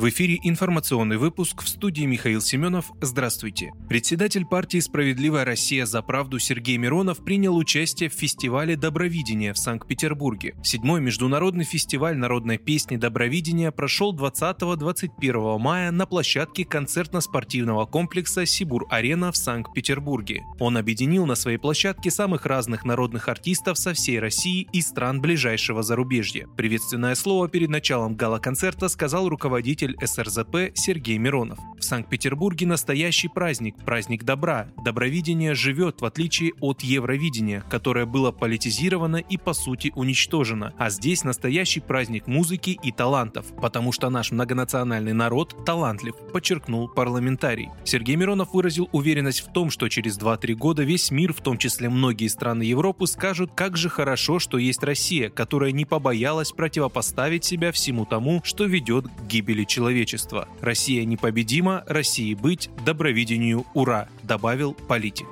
В эфире информационный выпуск в студии Михаил Семенов. Здравствуйте. Председатель партии «Справедливая Россия за правду» Сергей Миронов принял участие в фестивале «Добровидение» в Санкт-Петербурге. Седьмой международный фестиваль народной песни «Добровидение» прошел 20-21 мая на площадке концертно-спортивного комплекса «Сибур-Арена» в Санкт-Петербурге. Он объединил на своей площадке самых разных народных артистов со всей России и стран ближайшего зарубежья. Приветственное слово перед началом гала-концерта сказал руководитель руководитель СРЗП Сергей Миронов. В Санкт-Петербурге настоящий праздник, праздник добра. Добровидение живет, в отличие от Евровидения, которое было политизировано и по сути уничтожено. А здесь настоящий праздник музыки и талантов, потому что наш многонациональный народ талантлив, подчеркнул парламентарий. Сергей Миронов выразил уверенность в том, что через 2-3 года весь мир, в том числе многие страны Европы, скажут, как же хорошо, что есть Россия, которая не побоялась противопоставить себя всему тому, что ведет к гибели человечества. Россия непобедима, России быть, добровидению ура, добавил политик.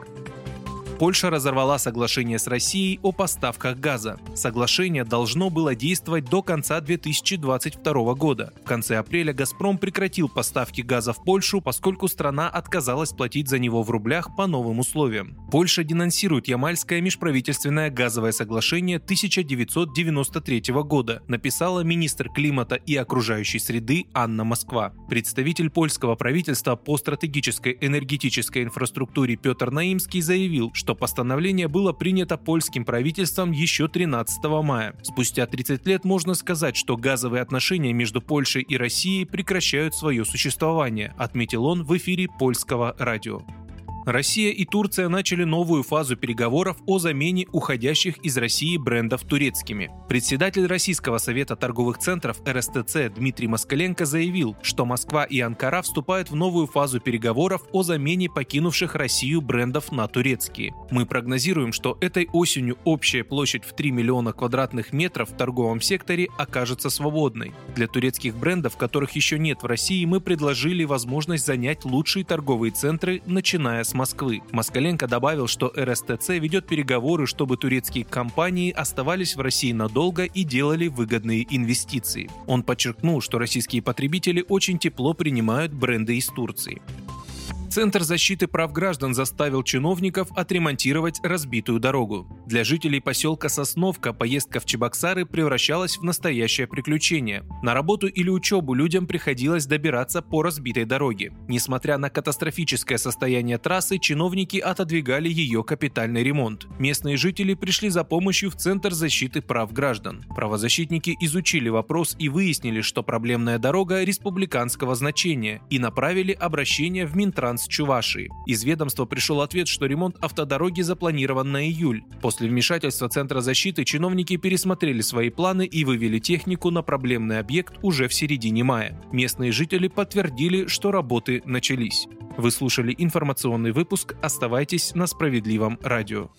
Польша разорвала соглашение с Россией о поставках газа. Соглашение должно было действовать до конца 2022 года. В конце апреля «Газпром» прекратил поставки газа в Польшу, поскольку страна отказалась платить за него в рублях по новым условиям. Польша денонсирует Ямальское межправительственное газовое соглашение 1993 года, написала министр климата и окружающей среды Анна Москва. Представитель польского правительства по стратегической энергетической инфраструктуре Петр Наимский заявил, что что постановление было принято польским правительством еще 13 мая. Спустя 30 лет можно сказать, что газовые отношения между Польшей и Россией прекращают свое существование, отметил он в эфире польского радио. Россия и Турция начали новую фазу переговоров о замене уходящих из России брендов турецкими. Председатель Российского совета торговых центров РСТЦ Дмитрий Москаленко заявил, что Москва и Анкара вступают в новую фазу переговоров о замене покинувших Россию брендов на турецкие. Мы прогнозируем, что этой осенью общая площадь в 3 миллиона квадратных метров в торговом секторе окажется свободной. Для турецких брендов, которых еще нет в России, мы предложили возможность занять лучшие торговые центры, начиная с Москвы. Москаленко добавил, что РСТЦ ведет переговоры, чтобы турецкие компании оставались в России надолго и делали выгодные инвестиции. Он подчеркнул, что российские потребители очень тепло принимают бренды из Турции. Центр защиты прав граждан заставил чиновников отремонтировать разбитую дорогу. Для жителей поселка Сосновка поездка в Чебоксары превращалась в настоящее приключение. На работу или учебу людям приходилось добираться по разбитой дороге. Несмотря на катастрофическое состояние трассы, чиновники отодвигали ее капитальный ремонт. Местные жители пришли за помощью в Центр защиты прав граждан. Правозащитники изучили вопрос и выяснили, что проблемная дорога республиканского значения и направили обращение в Минтранс Транс Чувашии. Из ведомства пришел ответ, что ремонт автодороги запланирован на июль. После вмешательства Центра защиты чиновники пересмотрели свои планы и вывели технику на проблемный объект уже в середине мая. Местные жители подтвердили, что работы начались. Вы слушали информационный выпуск. Оставайтесь на справедливом радио.